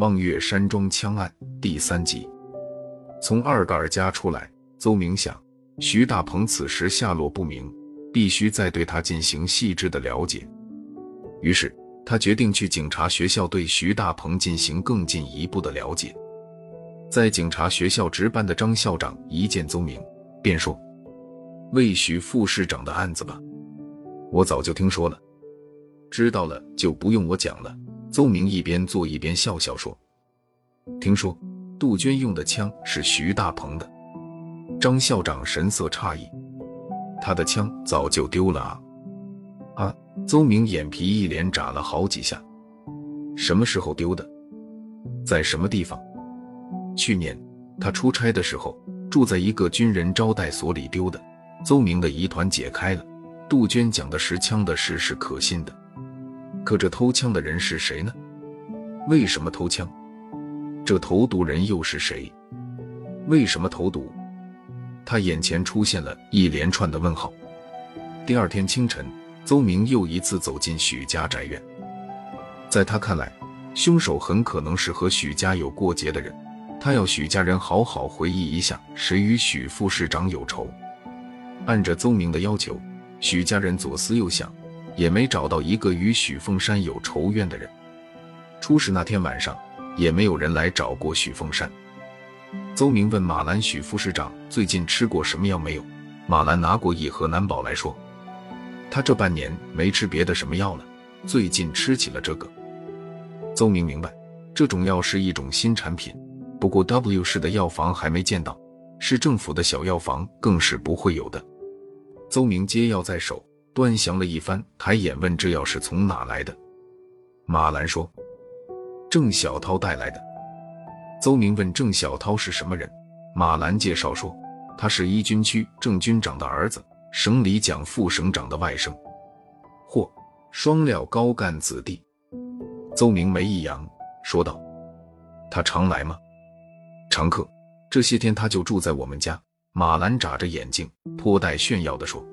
望月山庄枪案第三集。从二嘎尔家出来，邹明想，徐大鹏此时下落不明，必须再对他进行细致的了解。于是，他决定去警察学校对徐大鹏进行更进一步的了解。在警察学校值班的张校长一见邹明，便说：“魏许副市长的案子吧，我早就听说了。”知道了就不用我讲了。邹明一边做一边笑笑说：“听说杜鹃用的枪是徐大鹏的。”张校长神色诧异：“他的枪早就丢了啊！”啊！邹明眼皮一连眨了好几下：“什么时候丢的？在什么地方？”去年他出差的时候住在一个军人招待所里丢的。邹明的疑团解开了，杜鹃讲的持枪的事是可信的。可这偷枪的人是谁呢？为什么偷枪？这投毒人又是谁？为什么投毒？他眼前出现了一连串的问号。第二天清晨，邹明又一次走进许家宅院。在他看来，凶手很可能是和许家有过节的人。他要许家人好好回忆一下，谁与许副市长有仇。按着邹明的要求，许家人左思右想。也没找到一个与许凤山有仇怨的人。出事那天晚上，也没有人来找过许凤山。邹明问马兰许副市长最近吃过什么药没有？马兰拿过一盒南宝来说，他这半年没吃别的什么药了，最近吃起了这个。邹明明白，这种药是一种新产品，不过 W 市的药房还没见到，市政府的小药房更是不会有的。邹明接药在手。端详了一番，抬眼问：“这药是从哪来的？”马兰说：“郑小涛带来的。”邹明问：“郑小涛是什么人？”马兰介绍说：“他是一军区郑军长的儿子，省里蒋副省长的外甥。”嚯，双料高干子弟！邹明眉一扬，说道：“他常来吗？”“常客，这些天他就住在我们家。”马兰眨着眼睛，颇带炫耀地说。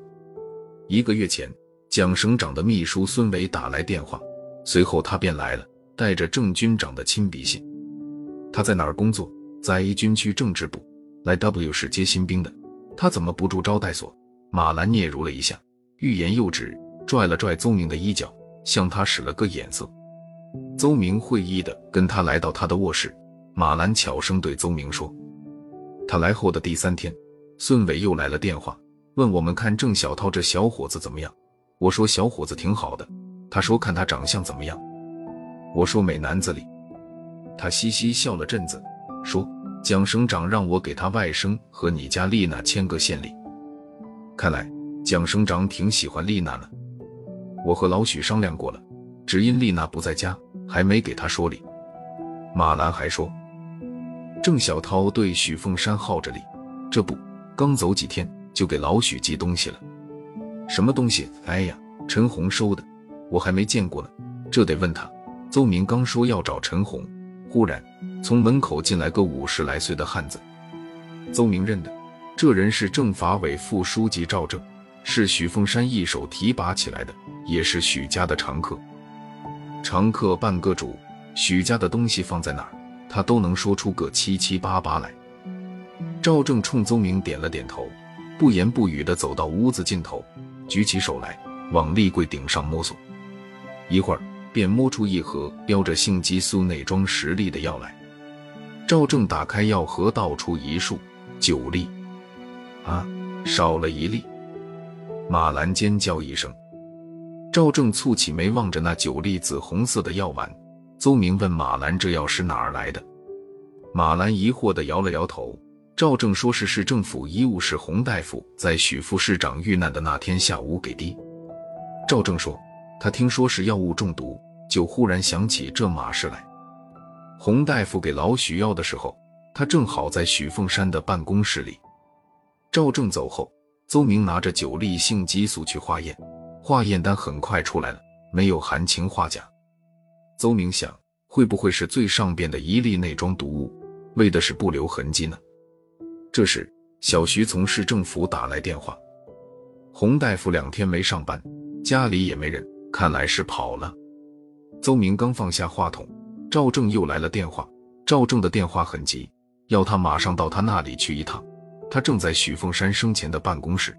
一个月前，蒋省长的秘书孙伟打来电话，随后他便来了，带着郑军长的亲笔信。他在哪儿工作？在一军区政治部，来 W 市接新兵的。他怎么不住招待所？马兰嗫嚅了一下，欲言又止，拽了拽邹明的衣角，向他使了个眼色。邹明会意的跟他来到他的卧室。马兰悄声对邹明说：“他来后的第三天，孙伟又来了电话。”问我们看郑小涛这小伙子怎么样？我说小伙子挺好的。他说看他长相怎么样？我说美男子里。他嘻嘻笑了阵子，说蒋省长让我给他外甥和你家丽娜签个县礼。看来蒋省长挺喜欢丽娜呢。我和老许商量过了，只因丽娜不在家，还没给他说理。马兰还说，郑小涛对许凤山好着哩，这不刚走几天。就给老许寄东西了，什么东西？哎呀，陈红收的，我还没见过呢，这得问他。邹明刚说要找陈红，忽然从门口进来个五十来岁的汉子，邹明认得，这人是政法委副书记赵正，是许凤山一手提拔起来的，也是许家的常客。常客半个主，许家的东西放在哪儿，他都能说出个七七八八来。赵正冲邹明点了点头。不言不语地走到屋子尽头，举起手来往立柜顶上摸索，一会儿便摸出一盒标着性激素内装十粒的药来。赵正打开药盒，倒出一束九粒，啊，少了一粒！马兰尖叫一声。赵正蹙起眉，望着那九粒紫红色的药丸。邹明问马兰：“这药是哪儿来的？”马兰疑惑地摇了摇头。赵正说是市政府医务室洪大夫在许副市长遇难的那天下午给滴。赵正说，他听说是药物中毒，就忽然想起这码事来。洪大夫给老许药的时候，他正好在许凤山的办公室里。赵正走后，邹明拿着九粒性激素去化验，化验单很快出来了，没有含氰化钾。邹明想，会不会是最上边的一粒内装毒物，为的是不留痕迹呢？这时，小徐从市政府打来电话，洪大夫两天没上班，家里也没人，看来是跑了。邹明刚放下话筒，赵正又来了电话。赵正的电话很急，要他马上到他那里去一趟。他正在许凤山生前的办公室。